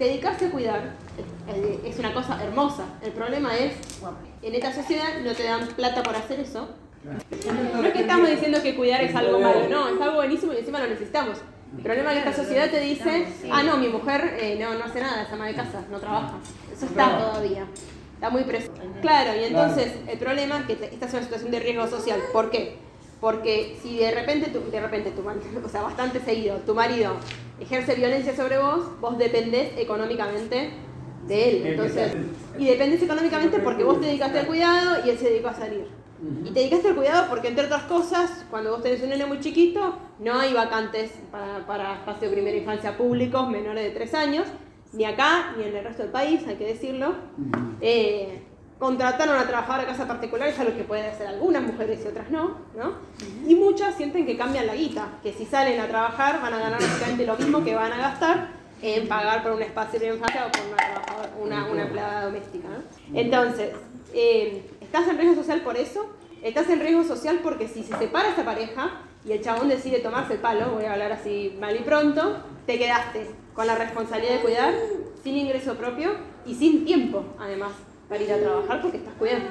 dedicarse a cuidar eh, es una cosa hermosa. El problema es, en esta sociedad no te dan plata por hacer eso. No es que estamos diciendo que cuidar es algo malo, no, es algo buenísimo y encima lo necesitamos. El problema es que esta sociedad te dice, ah, no, mi mujer eh, no, no hace nada, es ama de casa, no trabaja. Eso está todavía. Está muy presente. Claro, y entonces el problema es que esta es una situación de riesgo social. ¿Por qué? Porque si de repente, tu, de repente tu marido, o sea, bastante seguido, tu marido ejerce violencia sobre vos, vos dependés económicamente de él. Entonces, y dependés económicamente porque vos te dedicaste al cuidado y él se dedicó a salir. Y te dedicaste al cuidado porque, entre otras cosas, cuando vos tenés un nene muy chiquito, no hay vacantes para, para espacio de primera infancia públicos menores de 3 años, ni acá ni en el resto del país, hay que decirlo. Eh, contrataron a trabajar a casa particular, es algo que pueden hacer algunas mujeres y otras no, ¿no? Y muchas sienten que cambian la guita, que si salen a trabajar van a ganar básicamente lo mismo que van a gastar en pagar por un espacio de infancia o por una, una, empleada doméstica. Entonces, eh, ¿Estás en riesgo social por eso? Estás en riesgo social porque si se separa esta pareja y el chabón decide tomarse el palo, voy a hablar así mal y pronto, te quedaste con la responsabilidad de cuidar, sin ingreso propio y sin tiempo, además, para ir a trabajar porque estás cuidando.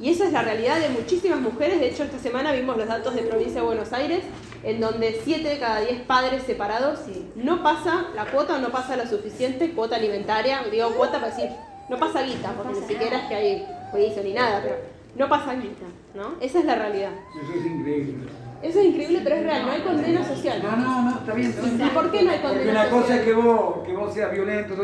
Y esa es la realidad de muchísimas mujeres. De hecho, esta semana vimos los datos de provincia de Buenos Aires, en donde 7 de cada 10 padres separados no pasa la cuota o no pasa la suficiente cuota alimentaria. Digo cuota para decir, no pasa guita, porque ni siquiera es que hay juicio ni nada, pero no pasa guita, ¿no? Esa es la realidad. Eso es increíble. Eso es increíble, pero es real, no hay condena social. No, no, no, está bien. ¿Y por qué no hay condena Porque una cosa es que vos, que vos seas violento,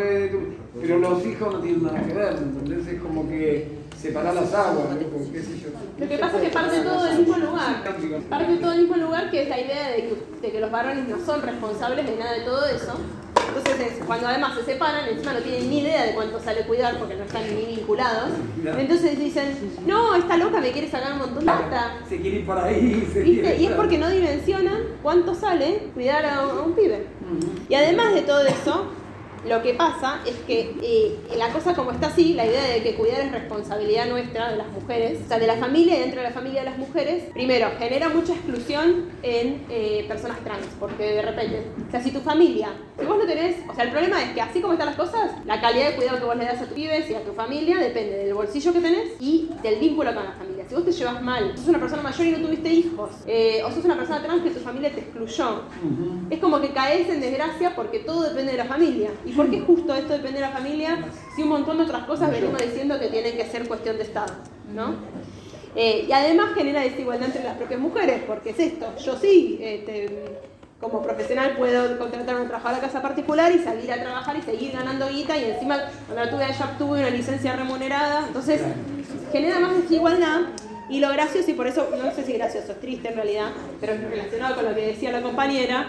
pero los hijos no tienen nada que ver, entonces es como que separar las aguas, qué sé yo. Lo que pasa es que parte todo del mismo lugar. Parte todo del mismo lugar que es la idea de que, de que los varones no son responsables de nada de todo eso entonces, cuando además se separan, encima no tienen ni idea de cuánto sale cuidar porque no están ni vinculados. Entonces dicen, no, esta loca me quiere sacar un montón de plata. Se quiere ir por ahí. y es porque no dimensionan cuánto sale cuidar a un pibe. Y además de todo eso, lo que pasa es que eh, la cosa como está así, la idea de que cuidar es responsabilidad nuestra, de las mujeres, o sea, de la familia y dentro de la familia de las mujeres, primero, genera mucha exclusión en eh, personas trans, porque de repente, o sea, si tu familia, si vos no tenés, o sea, el problema es que así como están las cosas, la calidad de cuidado que vos le das a tu pibes y a tu familia depende del bolsillo que tenés y del vínculo con la familia. Si vos te llevas mal, sos una persona mayor y no tuviste hijos, eh, o sos una persona trans que tu familia te excluyó, es como que caes en desgracia porque todo depende de la familia. ¿Por qué justo esto depende de la familia si un montón de otras cosas venimos diciendo que tienen que ser cuestión de Estado? ¿no? Eh, y además genera desigualdad entre las propias mujeres, porque es esto, yo sí, este, como profesional puedo contratar a un trabajador a casa particular y salir a trabajar y seguir ganando guita y encima cuando la tuve ya obtuve una licencia remunerada, entonces genera más desigualdad y lo gracioso, y por eso, no sé si gracioso, es triste en realidad, pero es relacionado con lo que decía la compañera,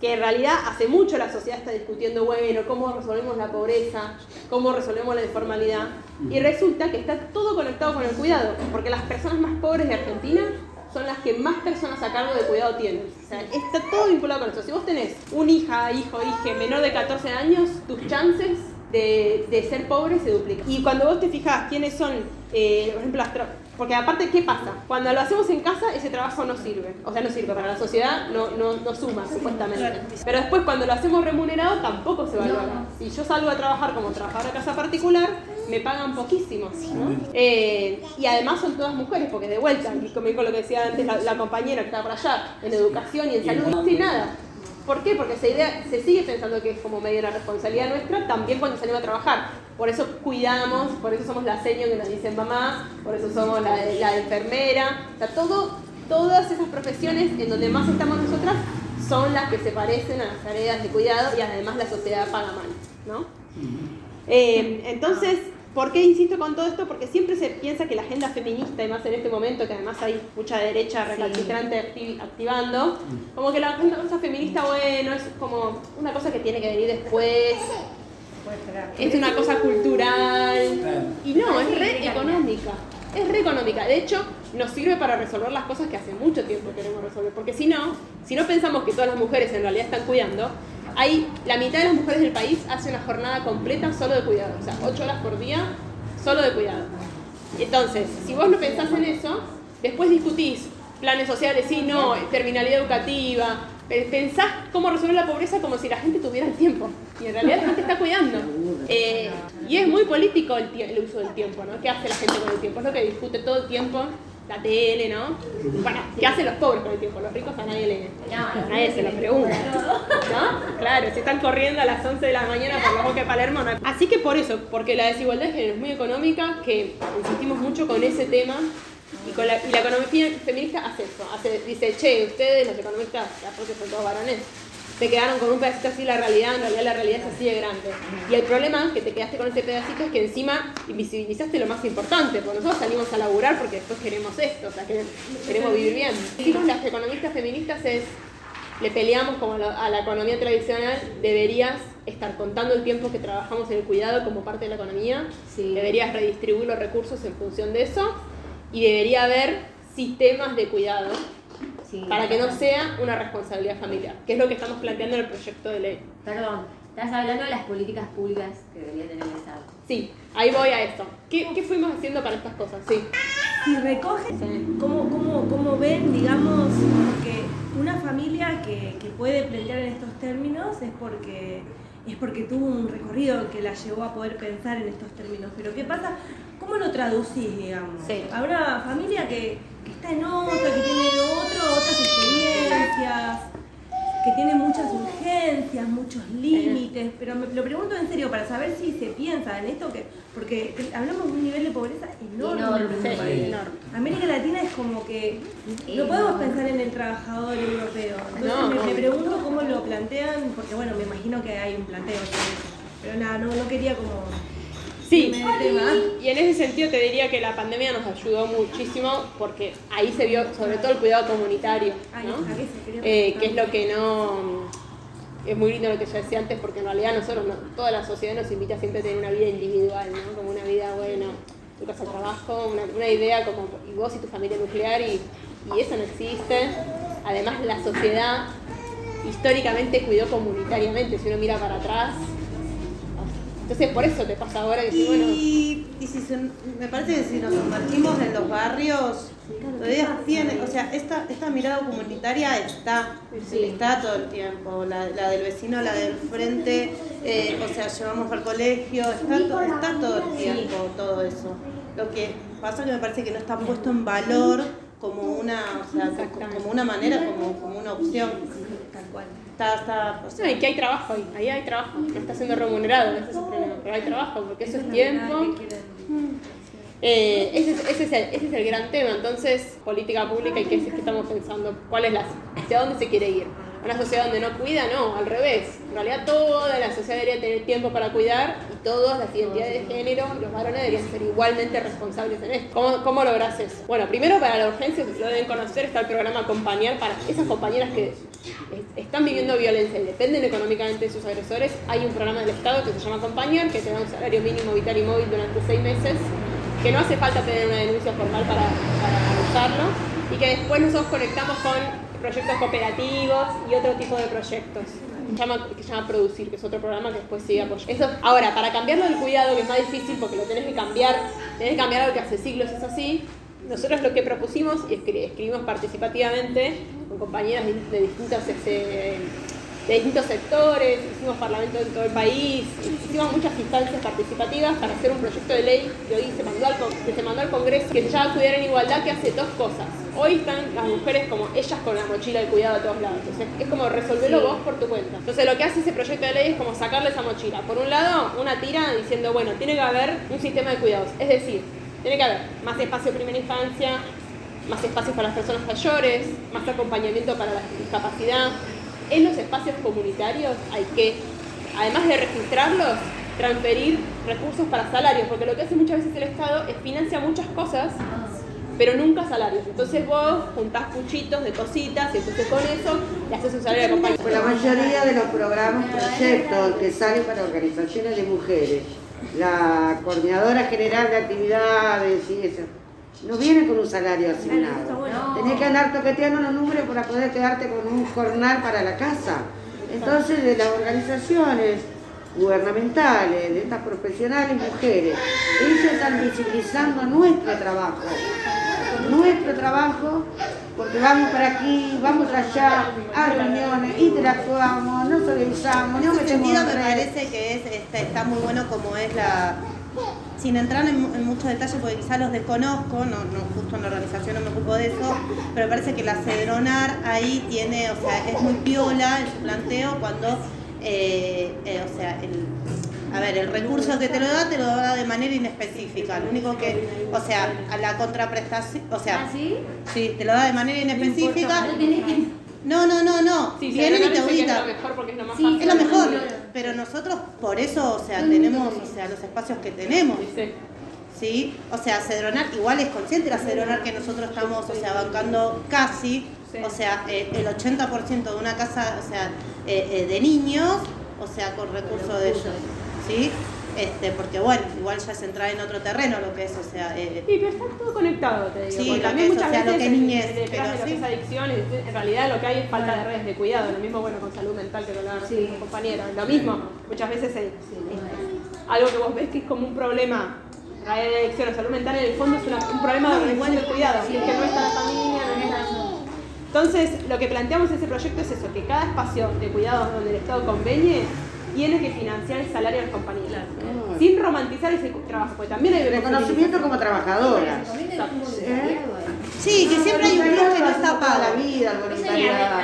que en realidad hace mucho la sociedad está discutiendo, bueno, cómo resolvemos la pobreza, cómo resolvemos la informalidad, y resulta que está todo conectado con el cuidado, porque las personas más pobres de Argentina son las que más personas a cargo de cuidado tienen. Está todo vinculado con eso. Si vos tenés un hija, hijo, hija menor de 14 años, tus chances de, de ser pobre se duplican. Y cuando vos te fijas quiénes son, eh, por ejemplo, las porque aparte, ¿qué pasa? Cuando lo hacemos en casa, ese trabajo no sirve. O sea, no sirve para la sociedad, no, no, no suma, supuestamente. Pero después, cuando lo hacemos remunerado, tampoco se valora. Si yo salgo a trabajar como trabajadora de casa particular, me pagan poquísimo. Eh, y además son todas mujeres, porque de vuelta, y con lo que decía antes la, compañera que está por allá, en educación y en salud, no tiene nada. ¿Por qué? Porque esa idea se sigue pensando que es como medio una responsabilidad nuestra, también cuando salimos a trabajar. Por eso cuidamos, por eso somos la seño que nos dicen mamá, por eso somos la, la enfermera. O sea, todo, todas esas profesiones en donde más estamos nosotras son las que se parecen a las tareas de cuidado y además la sociedad paga mal. ¿no? Eh, entonces, ¿Por qué insisto con todo esto? Porque siempre se piensa que la agenda feminista, y más en este momento, que además hay mucha derecha recalcitrante activando, como que la agenda feminista, bueno, es como una cosa que tiene que venir después, es una cosa cultural, y no, es re económica, es re económica. De hecho, nos sirve para resolver las cosas que hace mucho tiempo queremos resolver, porque si no, si no pensamos que todas las mujeres en realidad están cuidando, hay, la mitad de las mujeres del país hace una jornada completa solo de cuidado, o sea, 8 horas por día solo de cuidado. Entonces, si vos no pensás en eso, después discutís planes sociales, sí, no, terminalidad educativa, pensás cómo resolver la pobreza como si la gente tuviera el tiempo. Y en realidad la gente está cuidando. Eh, y es muy político el, el, uso del tiempo, ¿no? ¿Qué hace la gente con el tiempo? Es lo que discute todo el tiempo la tele, ¿no? Bueno, ¿qué hacen los pobres con el tiempo? Los ricos a nadie le. nadie se lo pregunta. ¿No? Claro, si están corriendo a las 11 de la mañana por los bosques de Palermo. Así que por eso, porque la desigualdad de género es muy económica, que insistimos mucho con ese tema. Y, con la, y la economía feminista hace eso. Hace, dice, che, ustedes, los economistas, porque son todos varones, te quedaron con un pedacito así la realidad, en realidad la realidad es así de grande. Y el problema que te quedaste con ese pedacito es que encima invisibilizaste lo más importante, porque nosotros salimos a laburar porque después queremos esto, o sea, queremos vivir bien. Decimos las economistas feministas es, le peleamos como a la economía tradicional, deberías estar contando el tiempo que trabajamos en el cuidado como parte de la economía, deberías redistribuir los recursos en función de eso, y debería haber sistemas de cuidado para que no sea una responsabilidad familiar, que es lo que estamos planteando en el proyecto de ley. Perdón, estás hablando de las políticas públicas que debería tener el Estado. Sí, ahí voy a esto. ¿Qué, qué fuimos haciendo para estas cosas? Sí. Si recogen, ¿cómo, cómo, cómo ven, digamos, que una familia que, que puede plantear en estos términos es porque es porque tuvo un recorrido que la llevó a poder pensar en estos términos. Pero ¿qué pasa? ¿Cómo lo traducís, digamos? Sí. A una familia que, que está en otro, que tiene otro, otras experiencias, que tiene muchas urgencias, muchos límites, pero me lo pregunto en serio para saber si se piensa en esto, que porque hablamos de un nivel de pobreza enorme. enorme. América Latina es como que no podemos pensar en el trabajador europeo. Entonces me, pregunto cómo lo plantean, porque bueno, me imagino que hay un planteo Pero nada, no, no quería como Sí, y en ese sentido te diría que la pandemia nos ayudó muchísimo porque ahí se vio sobre todo el cuidado comunitario, ¿no? Eh, que es lo que no... Es muy lindo lo que ya decía antes porque en realidad nosotros, toda la sociedad nos invita siempre a tener una vida individual, ¿no? Como una vida, bueno, tu casa de trabajo, una, idea como y vos y tu familia nuclear y, y eso no existe. Además la sociedad históricamente cuidó comunitariamente, si uno mira para atrás, entonces por eso te pasa ahora que y, bueno... Y si me parece que si nos sumergimos en los barrios, todavía tiene, o sea, esta, esta mirada comunitaria está, está todo el tiempo, la, del vecino, la del frente, eh, o sea, llevamos al colegio, está, está todo el tiempo todo eso. Lo que pasa es que me parece que no está puesto en valor como una, o sea, como una manera, como, como una opción. Tal cual. Está, está, y que hay trabajo ahí, ahí hay trabajo, no está siendo remunerado, ese es el problema, pero hay trabajo, porque eso es tiempo. Eh, ese, es, ese, es el, ese es el gran tema, entonces, política pública y qué es que estamos pensando, cuál es la, hacia dónde se quiere ir una sociedad donde no cuida, no, al revés. En realidad toda la sociedad debería tener tiempo para cuidar y todas las identidades de género, los varones deberían ser igualmente responsables en esto. ¿Cómo, cómo logras eso? Bueno, primero para la urgencia, si lo deben conocer, está el programa Acompañar para esas compañeras que están viviendo violencia y dependen económicamente de sus agresores. Hay un programa del Estado que se llama Acompañar, que te da un salario mínimo vital y móvil durante seis meses, que no hace falta tener una denuncia formal para, para usarlo y que después nosotros conectamos con proyectos cooperativos y otro tipo de proyectos. Que llama, Producir, que es otro programa que después sigue apoyando. Eso, ahora, para cambiarlo del cuidado, que es más difícil porque lo tenés que cambiar, tenés que cambiar algo que hace siglos es así, nosotros lo que propusimos y escribimos participativamente con compañeras de distintos este, de distintos sectores, hicimos parlamento en todo el país, hicimos muchas instancias participativas para hacer un proyecto de ley que hoy se mandó al, que se mandó al Congreso que se llama Cuidar en Igualdad, que hace dos cosas. Hoy están las mujeres como ellas con la mochila de cuidado a todos lados. Entonces es como resolverlo vos por tu cuenta. Entonces lo que hace ese proyecto de ley es como sacarle esa mochila. Por un lado, una tira diciendo, bueno, tiene que haber un sistema de cuidados. Es decir, tiene que haber más espacio de primera infancia, más espacios para las personas mayores, más acompañamiento para la discapacidad, en los espacios comunitarios hay que, además de registrarlos, transferir recursos para salarios, porque lo que hace muchas veces el Estado es financia muchas cosas, pero nunca salarios. Entonces vos juntás puchitos de cositas y entonces con eso le haces un salario de la mayoría de los programas, proyectos que salen para organizaciones de mujeres, la coordinadora general de actividades y eso, no viene con un salario asignado. Tenés que andar toqueteando los números para poder quedarte con un jornal para la casa. Entonces, de las organizaciones gubernamentales, de estas profesionales mujeres, ellos están visibilizando nuestro trabajo. Nuestro trabajo porque vamos para aquí, vamos allá, a reuniones, interactuamos, nos organizamos, nos metemos sentido en me parece que es, este, está muy bueno como es la... Sin entrar en, en muchos detalles porque quizás los desconozco, no, no, justo en la organización no me ocupo de eso, pero me parece que la Cedronar ahí tiene, o sea, es muy piola en su planteo cuando, eh, eh, o sea, el, a ver, el recurso que te lo da, te lo da de manera inespecífica. Lo único que, o sea, a la contraprestación, o sea, ¿Ah, sí? sí, te lo da de manera inespecífica. No No, no, no, no. Sí, Vienen y te que es auditan. lo mejor porque es lo más Sí, fácil. Es lo mejor, pero nosotros por eso, o sea, tenemos, o sea, los espacios que tenemos, Sí. O sea, Cedronar, igual es consciente la Cedronar que nosotros estamos, o sea, bancando casi, o sea, eh, el 80% de una casa, o sea, eh, eh, de niños, o sea, con recursos de ellos, ¿sí? Este, porque bueno, igual ya es entrar en otro terreno lo que es, o sea, eh, Sí, pero está todo conectado, te digo. Sí, porque lo también que es, muchas o sea, lo veces que es niñez, detrás pero de lo sí. que es adicción, en realidad lo que hay es falta de redes de cuidado. Lo mismo, bueno, con salud mental que lo hablaba Sí. con compañero. Lo mismo, muchas veces es, algo que vos ves que es como un problema. La adicción o salud mental en el fondo es una- un problema de organización del cuidado. Es que no está la familia, no está... Entonces, lo que planteamos en ese proyecto es eso, que cada espacio de cuidados donde el Estado convenie tiene que financiar el salario de los compañeros. Sin romantizar ese trabajo, porque también hay Reconocimiento como trabajadora. sí, que siempre hay un plus que no está toda la pago. vida, el voluntariado.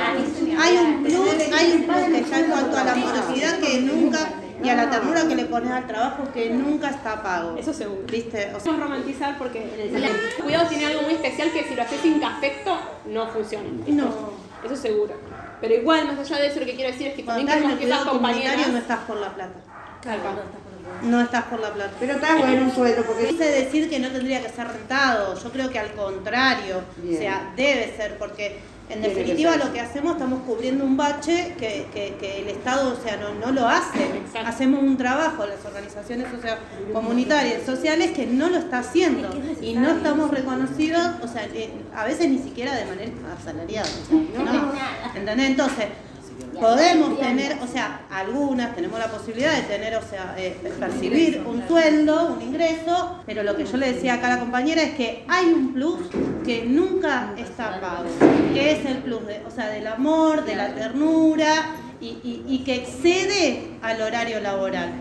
Hay un plus, hay un plus que está en cuanto a la morosidad que nunca, y a la ternura que le pones al trabajo que nunca está pago. Eso seguro. ¿Viste? O sea, romantizar porque el cuidado tiene algo muy especial que si lo haces sin afecto no funciona. no. Eso seguro. Pero igual, más allá de eso, lo que quiero decir es que Cuando también estás en el cuidado comunitario no estás por la plata. Claro, no, está por lo No estás por la plata. Pero está bueno un sueldo, porque Quise decir que no tendría que ser rentado, yo creo que al contrario, Bien. o sea, debe ser, porque en definitiva lo que hacemos estamos cubriendo un bache que, que- que el Estado, o sea, no, no lo hace. Exacto. Hacemos un trabajo, las organizaciones socio- comunitarias, sociales, que no lo está haciendo. Y no estamos reconocidos, o sea, eh, a veces ni siquiera de manera asalariada. o sea, no. ¿Entendés? Entonces, podemos tener, o sea, algunas tenemos la posibilidad de tener, o sea, eh, percibir un sueldo, un ingreso, pero lo que yo le decía acá a la compañera es que hay un plus que nunca está pago, que es el plus, de, o sea, del amor, de la ternura y, y- y que excede al horario laboral.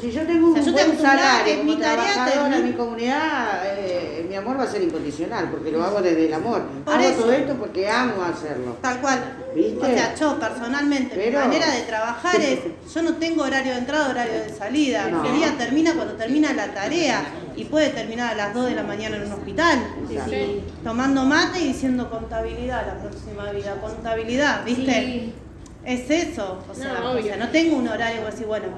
Si yo tengo un O sea, yo buen salario como mi tarea trabajadora en mi comunidad, eh, mi amor va a ser incondicional, porque lo hago desde el amor. Por hago eso. todo esto porque amo hacerlo. Tal cual. ¿Viste? O sea, yo personalmente, Pero- mi manera de trabajar es, yo no tengo horario de entrada, horario de salida. No. Mi día termina cuando termina la tarea y puede terminar a las 2 de la mañana en un hospital. Tomando mate y diciendo contabilidad la próxima vida, contabilidad, ¿viste? Sí. Es eso. O sea, No, o sea, no tengo un horario decir, bueno,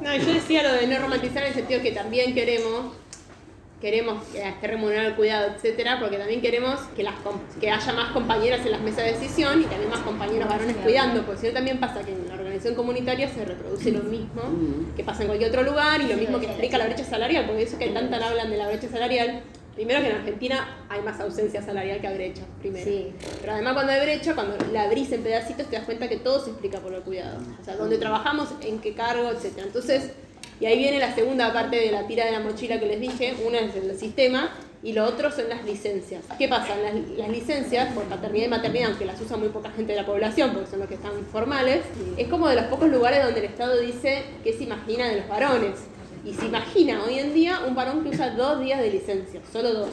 No, yo decía lo de no romantizar en el sentido que también queremos queremos que esté remunerado el cuidado, etcétera, porque también queremos que las com- que haya más compañeras en las mesas de decisión y también más compañeros varones cuidando, porque si no también pasa que en la organización comunitaria se reproduce lo mismo que pasa en cualquier otro lugar y lo mismo que explica la brecha salarial, porque eso que tanto hablan de la brecha salarial, primero que en Argentina hay más ausencia salarial que brecha, primero. Sí. Pero además cuando hay brecha, cuando la abrís en pedacitos, te das cuenta que todo se explica por el cuidado. O sea, dónde trabajamos, en qué cargo, etcétera. Entonces, y ahí viene la segunda parte de la tira de la mochila que les dije. Una es el sistema y lo otro son las licencias. ¿Qué pasa? Las, las licencias por paternidad y maternidad, aunque las usa muy poca gente de la población, porque son los que están formales, es como de los pocos lugares donde el Estado dice qué se imagina de los varones. Y se imagina hoy en día un varón que usa dos días de licencia, solo dos.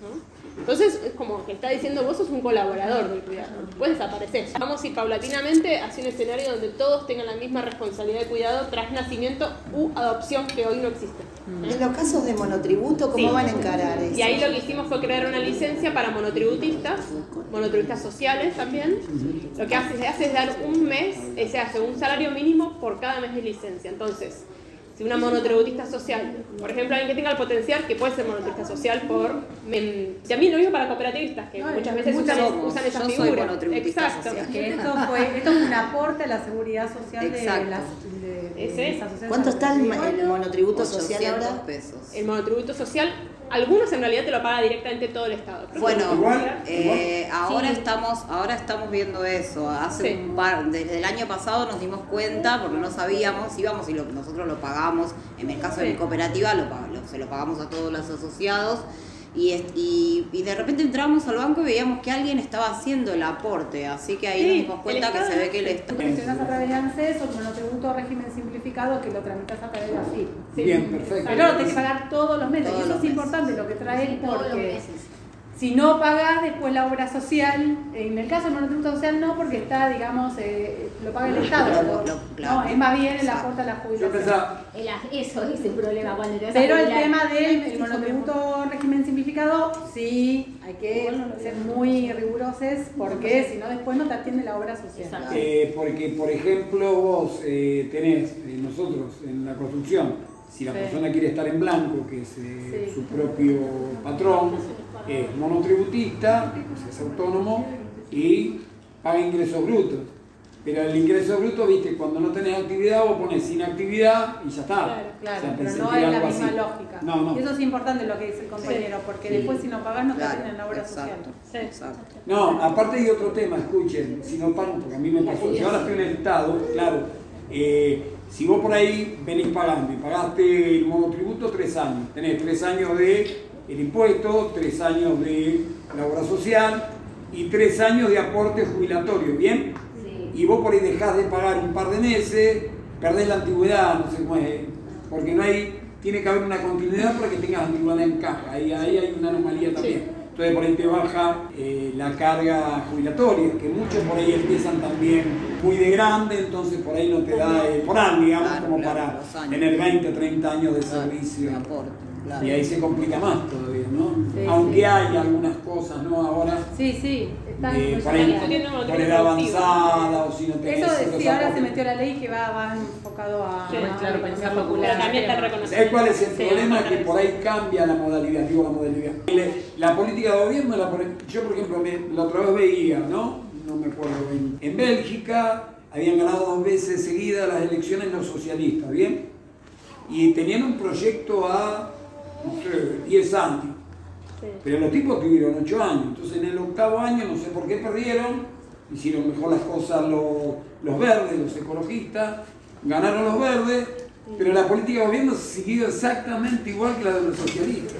¿no? Entonces es como que está diciendo vos sos un colaborador del cuidado, puedes desaparecer. Vamos a ir paulatinamente hacia un escenario donde todos tengan la misma responsabilidad de cuidado tras nacimiento u adopción que hoy no existe. En los casos de monotributo, ¿cómo Sí. van a encarar eso? Y ahí lo que hicimos fue crear una licencia para monotributistas, monotributistas sociales también. Lo que hace, se hace es dar un mes, se hace un salario mínimo por cada mes de licencia. Entonces, si una monotributista social, por ejemplo, alguien que tenga el potencial, que puede ser monotributista social por... em, si a mí lo mismo para cooperativistas, que muchas veces muchas usan, somos. usan esa figura. Exacto. social. Que esto fue, esto fue un aporte a la seguridad social Exacto. de las de, de ¿Cuánto está el, monotributo social 800 ahora? pesos. El monotributo social, algunos en realidad te lo paga directamente todo el Estado. Bueno, Igual, eh, ahora Sí. estamos, ahora estamos viendo eso. Hace Sí. un par, desde el año pasado nos dimos cuenta porque no sabíamos, íbamos y lo- nosotros lo pagamos. En el caso de mi cooperativa lo, lo- se lo pagamos a todos los asociados. Y, es- y, y de repente entrábamos al banco y veíamos que alguien estaba haciendo el aporte, así que ahí Sí, nos dimos cuenta que se ve que el Tú Estado... gestionás a través de ANSES o el monotributo régimen simplificado que lo tramitas a través de AFIP. Bien, perfecto. Pero lo tenés que pagar todos los meses. Todos y eso es meses. importante lo que trae él Todos los porque meses. Si no pagás después la obra social, en el caso del monotributo social no, porque está, digamos, eh, lo paga el Estado. Lo- lo- claro. No, es más bien el aporte a la Yo jubilación. El Eso es el problema cuando te vas a Pero el tema del monotributo régimen simplificado, sí, hay que ser muy rigurosos porque si no después no te atiende la obra social. eh, porque por ejemplo vos eh, tenés, eh, nosotros en la construcción, si la Sí. persona quiere estar en blanco, que es eh, Sí. su propio patrón, es monotributista, es autónomo y paga ingresos brutos. Pero el ingreso bruto, viste, cuando no tenés actividad vos pones sin actividad y ya está. Claro, O claro, sea, pero no es la misma así. lógica. No, no. Y eso es importante lo que dice el compañero, porque Sí. después si no pagás no te atienden la obra exacto, social. exacto. No, aparte hay otro tema, escuchen, si no pagan, porque a mí me pasó, yo ahora estoy en el Estado, claro, eh, si vos por ahí venís pagando y pagaste el monotributo tres años, tenés tres años de el impuesto, tres años de la obra social y tres años de aporte jubilatorio, ¿bien? Y vos por ahí dejás de pagar un par de meses, perdés la antigüedad, no sé cómo es, porque no hay, tiene que haber una continuidad para que tengas antigüedad en caja, ahí, ahí hay una anomalía también. Entonces por ahí te baja eh, la carga jubilatoria, que muchos por ahí empiezan también muy de grande, entonces por ahí no te da el moral, digamos, Claro, como claro, para tener 20, 30 años de servicio. de aporte, claro. Y ahí se complica más todavía, ¿no? Sí, Aunque sí. hay algunas cosas, ¿no? Ahora, Sí, sí, está eh, por ahí, por avanzada o si no tenés Eso los sí, ahora se metió la ley que va, va enfocado a, Sí, a claro, la pensar popular. También está reconocido. ¿Sabes cuál es el Sí, problema? Que por ahí cambia la modalidad, digo la modalidad. Le- La política de gobierno, la yo por ejemplo, me- la otra vez veía, ¿no? No me acuerdo bien. En Bélgica habían ganado dos veces seguidas las elecciones los socialistas, ¿bien? Y tenían un proyecto a, 10 años. Pero los tipos tuvieron 8 años. Entonces en el octavo año, no sé por qué perdieron, hicieron mejor las cosas los, los verdes, los ecologistas, ganaron los verdes, pero la política de gobierno siguió exactamente igual que la de los socialistas.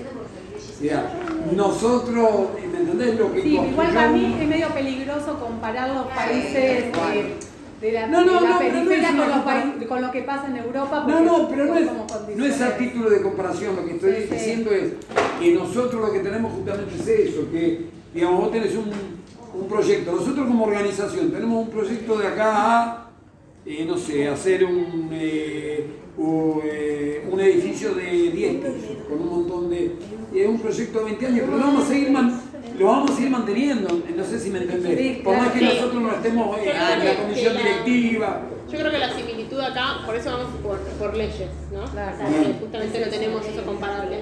O sea, nosotros, ¿me entendés lo que Sí, igual para mí es medio peligroso comparar los países de, de la, No, no, de la no, periferia con, los países- con lo que pasa en Europa. No, no, pero no es, no es a título de comparación, lo que estoy Sí, sí. diciendo es que nosotros lo que tenemos justamente es eso, que digamos, vos tenés un, un proyecto, nosotros como organización tenemos un proyecto de acá a, eh, no sé, hacer un, eh, u- eh, un edificio de 10 pisos, con un montón de... Es un proyecto de 20 años, pero lo vamos a seguir, man- lo vamos a seguir manteniendo, no sé si me entendés. Sí, Por más claro. que Sí. nosotros no estemos eh, en que- la comisión la- directiva, Yo creo que la similitud acá, por eso vamos por, por leyes, ¿no? Claro. Porque justamente no tenemos eso comparable.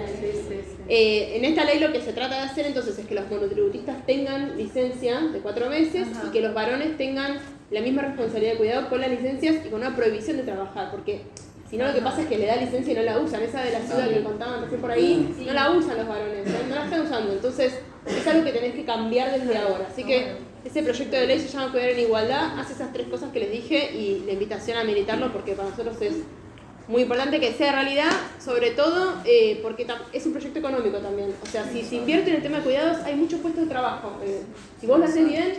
Eh, en esta ley lo que se trata de hacer entonces es que los monotributistas tengan licencia de cuatro meses Ajá. y que los varones tengan la misma responsabilidad de cuidado con las licencias y con una prohibición de trabajar, porque si no lo que pasa es que le da licencia y no la usan. Esa de la ciudad que contaban recién por ahí, no la usan los varones, no la están usando. Entonces es algo que tenés que cambiar desde ahora. Así que ese proyecto de ley se llama Cuidar en Igualdad, hace esas tres cosas que les dije y la invitación a militarlo porque para nosotros es muy importante que sea realidad, sobre todo eh, porque es un proyecto económico también. O sea, si se invierte en el tema de cuidados, hay muchos puestos de trabajo. Eh, si vos lo haces bien,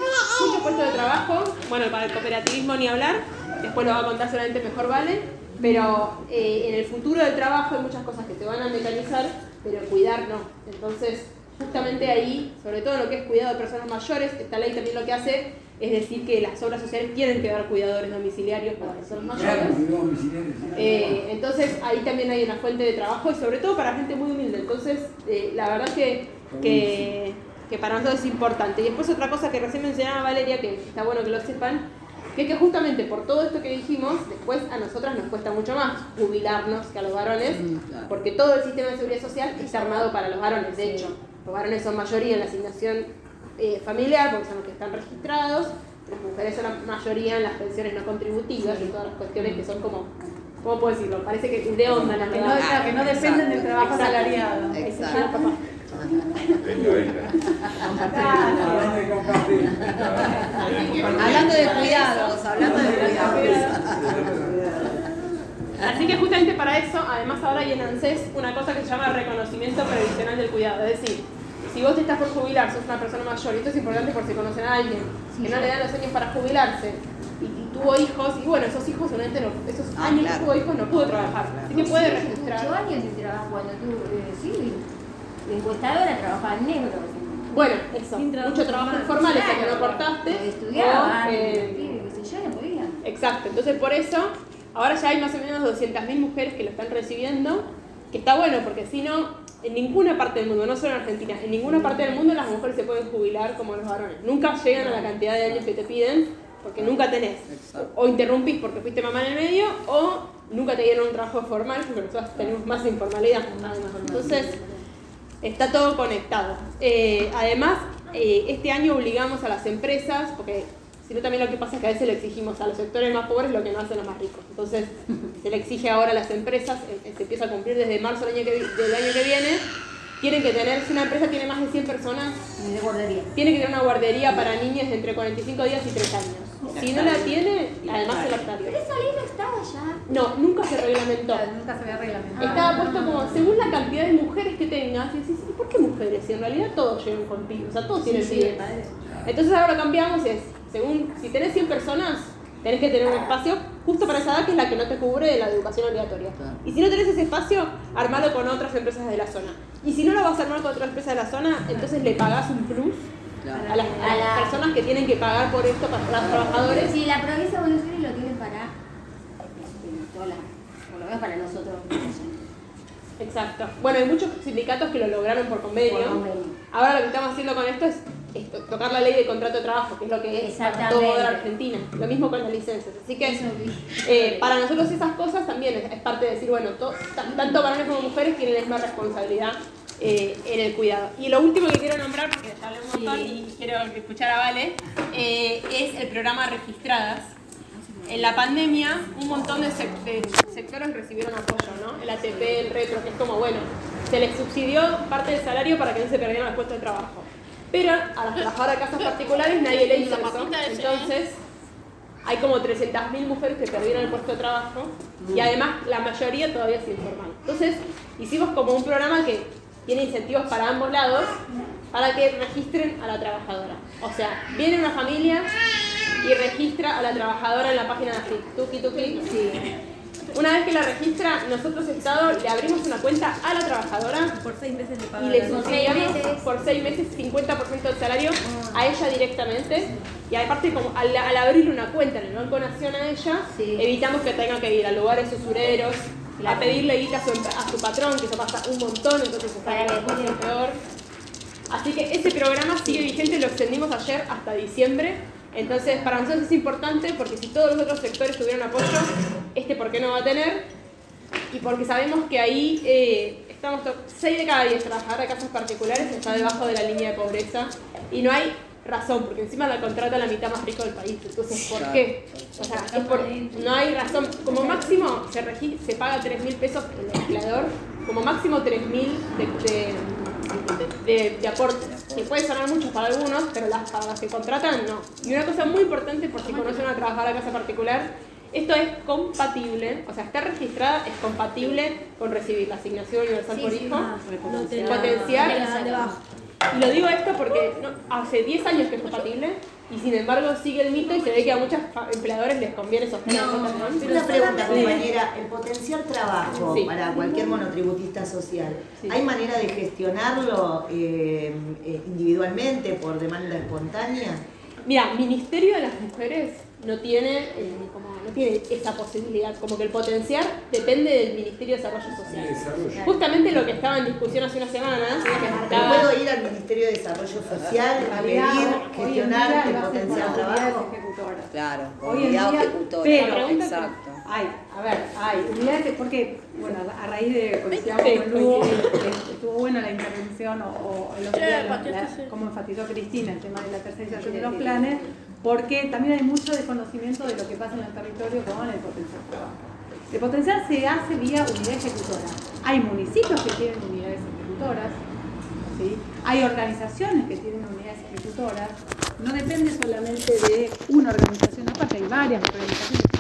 muchos puestos de trabajo. Bueno, para el cooperativismo ni hablar, después lo va a contar solamente mejor vale. Pero eh, en el futuro del trabajo hay muchas cosas que se van a mecanizar, pero cuidar no. Entonces, justamente ahí, sobre todo en lo que es cuidado de personas mayores, esta ley también lo que hace es decir que las obras sociales tienen que dar cuidadores domiciliarios para personas mayores. Eh, entonces ahí también hay una fuente de trabajo y sobre todo para gente muy humilde. Entonces eh, la verdad que, que, que para nosotros es importante. Y después otra cosa que recién mencionaba Valeria, que está bueno que lo sepan, que es que justamente por todo esto que dijimos, después a nosotras nos cuesta mucho más jubilarnos que a los varones, porque todo el sistema de seguridad social está armado para los varones. De hecho, los varones son mayoría en la asignación eh, familiar, porque son los que están registrados, las mujeres son la mayoría en las pensiones no contributivas y todas las cuestiones que son como, ¿cómo puedo decirlo? Parece que de onda la Que no, que no dependen del trabajo Exacto. asalariado. Exacto. Hablando de cuidados, hablando de cuidados. Así que justamente para eso, además ahora hay en ANSES una cosa que se llama reconocimiento previsional del cuidado. Es decir, si vos te estás por jubilar, sos una persona mayor, y esto es importante por si conocen a alguien que no le dan los años para jubilarse y, y tuvo hijos, y bueno, esos hijos no, esos Ah, años claro. que tuvo hijos no pudo trabajar. Así que puede registrar. años de trabajo cuando tú, eh, sí, de encuestadora trabajaba en negro. Bueno, eso, Sin trabajo mucho trabajo formal. informal, ese que no Claro, cortaste. o Estudiaba, o, eh, yo, no podía. Exacto, entonces por eso ahora ya hay más o menos 200.000 mujeres que lo están recibiendo, que está bueno porque si no, en ninguna parte del mundo, no solo en Argentina, en ninguna parte del mundo las mujeres se pueden jubilar como los varones. Nunca llegan a la cantidad de años que te piden porque nunca tenés. O interrumpís porque fuiste mamá en el medio o nunca te dieron un trabajo formal porque nosotros tenemos más informalidad. Entonces, está todo conectado. Eh, además, eh, este año obligamos a las empresas, porque si no también lo que pasa es que a veces le exigimos a los sectores más pobres lo que no hacen los más ricos. Entonces, se le exige ahora a las empresas, eh, se empieza a cumplir desde marzo del año que, vi- del año que viene, tienen que tener, si una empresa tiene más de 100 personas, De guardería. tiene que tener una guardería para niñas de entre 45 días y 3 años. Si no la tiene, además el lactario. Pero esa ley no estaba ya. No, nunca se reglamentó. Claro, nunca se había reglamentado. Estaba puesto como según la cantidad de mujeres que tengas. Y decís, ¿y por qué mujeres? Si en realidad todos llegan con pibes, o sea, todos tienen pibes. Entonces ahora lo cambiamos es, según, si tenés 100 personas, tenés que tener un espacio justo para esa edad que es la que no te cubre de la educación obligatoria. Y si no tenés ese espacio, armalo con otras empresas de la zona. Y si no lo vas a armar con otras empresas de la zona, entonces le pagás un plus a las, a las personas que tienen que pagar por esto para los trabajadores. Sí, la provincia de Buenos Aires lo tiene para. eh, toda la- por lo menos para nosotros. Exacto. Bueno, hay muchos sindicatos que lo lograron por convenio. Por convenio. Ahora lo que estamos haciendo con esto es, tocar la ley de contrato de trabajo, que es lo que es para toda Argentina. Lo mismo con las licencias. Así que eh, para nosotros esas cosas también es, es parte de decir, bueno, to- ta- tanto varones como mujeres tienen la misma responsabilidad eh, en el cuidado. Y lo último que quiero nombrar, porque ya hablé un montón y quiero escuchar a Vale, eh, es el programa Registradas. En la pandemia, un montón de, de sectores recibieron apoyo, ¿no? El ATP, el retro, que es como, bueno, se les subsidió parte del salario para que no se perdieran los puestos de trabajo. Pero a las trabajadoras de casas particulares nadie le hizo eso. Entonces, hay como 300.000 mujeres que perdieron el puesto de trabajo y además la mayoría todavía sin informal. Entonces, hicimos como un programa que tiene incentivos para ambos lados para que registren a la trabajadora. O sea, viene una familia y registra a la trabajadora en la página de tuki tuki. Una vez que la registra, nosotros Estado le abrimos una cuenta a la trabajadora Por seis meses le y pagan. le subsidiamos por seis meses 50% del salario a ella directamente. Y aparte, como al, al abrirle una cuenta en el Banco Nación a ella, Sí. evitamos que tenga que ir a lugares usureros, a pedirle guita a su, a su patrón, que eso pasa un montón, entonces está después- peor. Así que ese programa sigue vigente, lo extendimos ayer hasta diciembre. Entonces, para nosotros es importante porque si todos los otros sectores tuvieron apoyo, este por qué no va a tener. Y porque sabemos que ahí eh, estamos 6 de cada 10 trabajadoras de casas particulares está debajo de la línea de pobreza y no hay razón, porque encima la contrata la mitad más rico del país. Entonces, ¿por qué? O sea, es por- no hay razón. Como máximo se, regi- se paga 3 mil pesos el empleador, como máximo 3 mil de, de, de, de aporte. Que puede sonar mucho para algunos, pero las, para las que contratan no. Y una cosa muy importante, por si conocen a una trabajadora de casa particular, esto es compatible, o sea, está registrada, es compatible con recibir la asignación universal por hijo, No te la- potenciar. Y lo digo esto porque no- hace 10 años que es compatible y sin embargo sigue el mito y se ve que a muchos empleadores les conviene sostener No, una pregunta, compañera. El potenciar trabajo Sí. para cualquier monotributista social, Sí. ¿hay manera de gestionarlo eh, eh, individualmente por demanda espontánea? Mira, Ministerio de las Mujeres no tiene, eh, como, no tiene esa posibilidad, como que el potenciar depende del Ministerio de Desarrollo Social. Desarrollo. Justamente lo que estaba en discusión hace unas semanas, que ¿Pero estaba- puedo ir al Ministerio de Desarrollo Social y pedir gestionar el autoridades trabajo? Claro, Hoy en día, ejecutora. pero- Exacto. Hay, a ver, hay unidades, porque, bueno, a raíz de, coincidamos Sí, con Lugo, estuvo buena la intervención o, o la- la- como enfatizó Cristina el tema de la tercerización de los planes, porque también hay mucho desconocimiento de lo que pasa en el territorio con el potencial trabajo. El potencial se hace vía unidad ejecutora. Hay municipios que tienen unidades ejecutoras, hay organizaciones que tienen unidades ejecutoras, no depende solamente de una organización aparte, hay varias organizaciones